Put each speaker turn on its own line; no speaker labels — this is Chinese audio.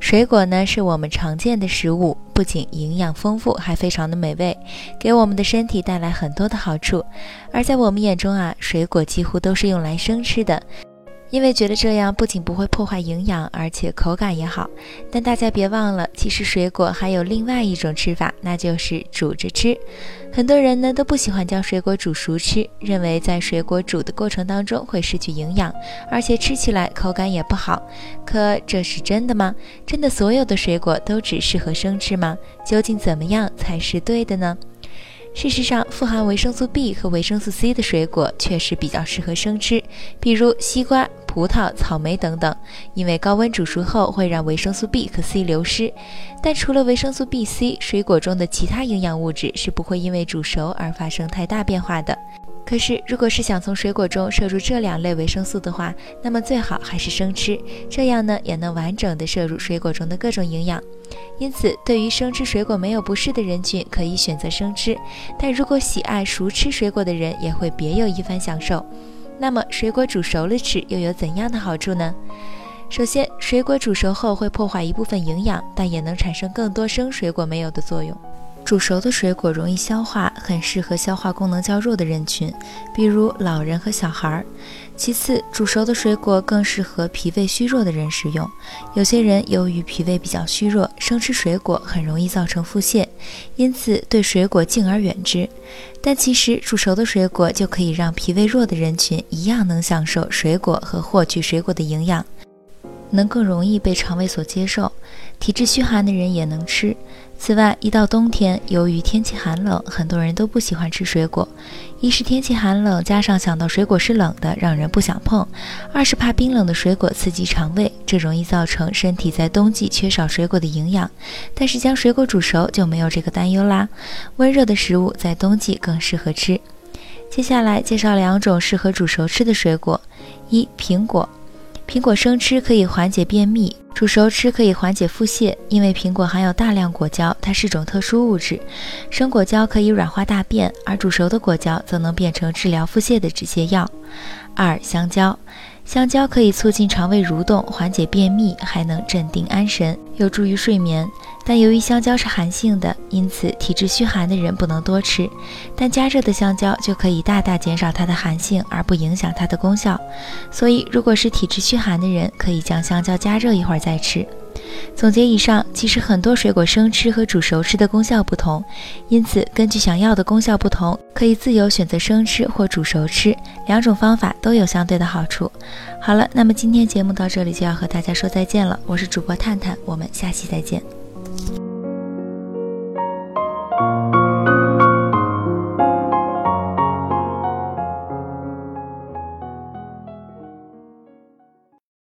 水果呢，是我们常见的食物，不仅营养丰富，还非常的美味，给我们的身体带来很多的好处。而在我们眼中啊，水果几乎都是用来生吃的。因为觉得这样不仅不会破坏营养，而且口感也好。但大家别忘了，其实水果还有另外一种吃法，那就是煮着吃。很多人呢都不喜欢将水果煮熟吃，认为在水果煮的过程当中会失去营养，而且吃起来口感也不好。可这是真的吗？真的所有的水果都只适合生吃吗？究竟怎么样才是对的呢？事实上，富含维生素 B 和维生素 C 的水果确实比较适合生吃，比如西瓜、葡萄、草莓等等，因为高温煮熟后会让维生素 B 和 C 流失。但除了维生素 B、C，水果中的其他营养物质是不会因为煮熟而发生太大变化的。可是，如果是想从水果中摄入这两类维生素的话，那么最好还是生吃，这样呢也能完整的摄入水果中的各种营养。因此，对于生吃水果没有不适的人群，可以选择生吃；但如果喜爱熟吃水果的人，也会别有一番享受。那么，水果煮熟了吃又有怎样的好处呢？首先，水果煮熟后会破坏一部分营养，但也能产生更多生水果没有的作用。煮熟的水果容易消化，很适合消化功能较弱的人群，比如老人和小孩儿。其次，煮熟的水果更适合脾胃虚弱的人食用。有些人由于脾胃比较虚弱，生吃水果很容易造成腹泻，因此对水果敬而远之。但其实，煮熟的水果就可以让脾胃弱的人群一样能享受水果和获取水果的营养。能更容易被肠胃所接受，体质虚寒的人也能吃。此外，一到冬天，由于天气寒冷，很多人都不喜欢吃水果。一是天气寒冷，加上想到水果是冷的，让人不想碰；二是怕冰冷的水果刺激肠胃，这容易造成身体在冬季缺少水果的营养。但是将水果煮熟就没有这个担忧啦。温热的食物在冬季更适合吃。接下来介绍两种适合煮熟吃的水果：一、苹果。苹果生吃可以缓解便秘，煮熟吃可以缓解腹泻。因为苹果含有大量果胶，它是种特殊物质，生果胶可以软化大便，而煮熟的果胶则能变成治疗腹泻的止泻药。二、香蕉。香蕉可以促进肠胃蠕动，缓解便秘，还能镇定安神，有助于睡眠。但由于香蕉是寒性的，因此体质虚寒的人不能多吃。但加热的香蕉就可以大大减少它的寒性，而不影响它的功效。所以，如果是体质虚寒的人，可以将香蕉加热一会儿再吃。总结以上，其实很多水果生吃和煮熟吃的功效不同，因此根据想要的功效不同，可以自由选择生吃或煮熟吃，两种方法都有相对的好处。好了，那么今天节目到这里就要和大家说再见了，我是主播探探，我们下期再见。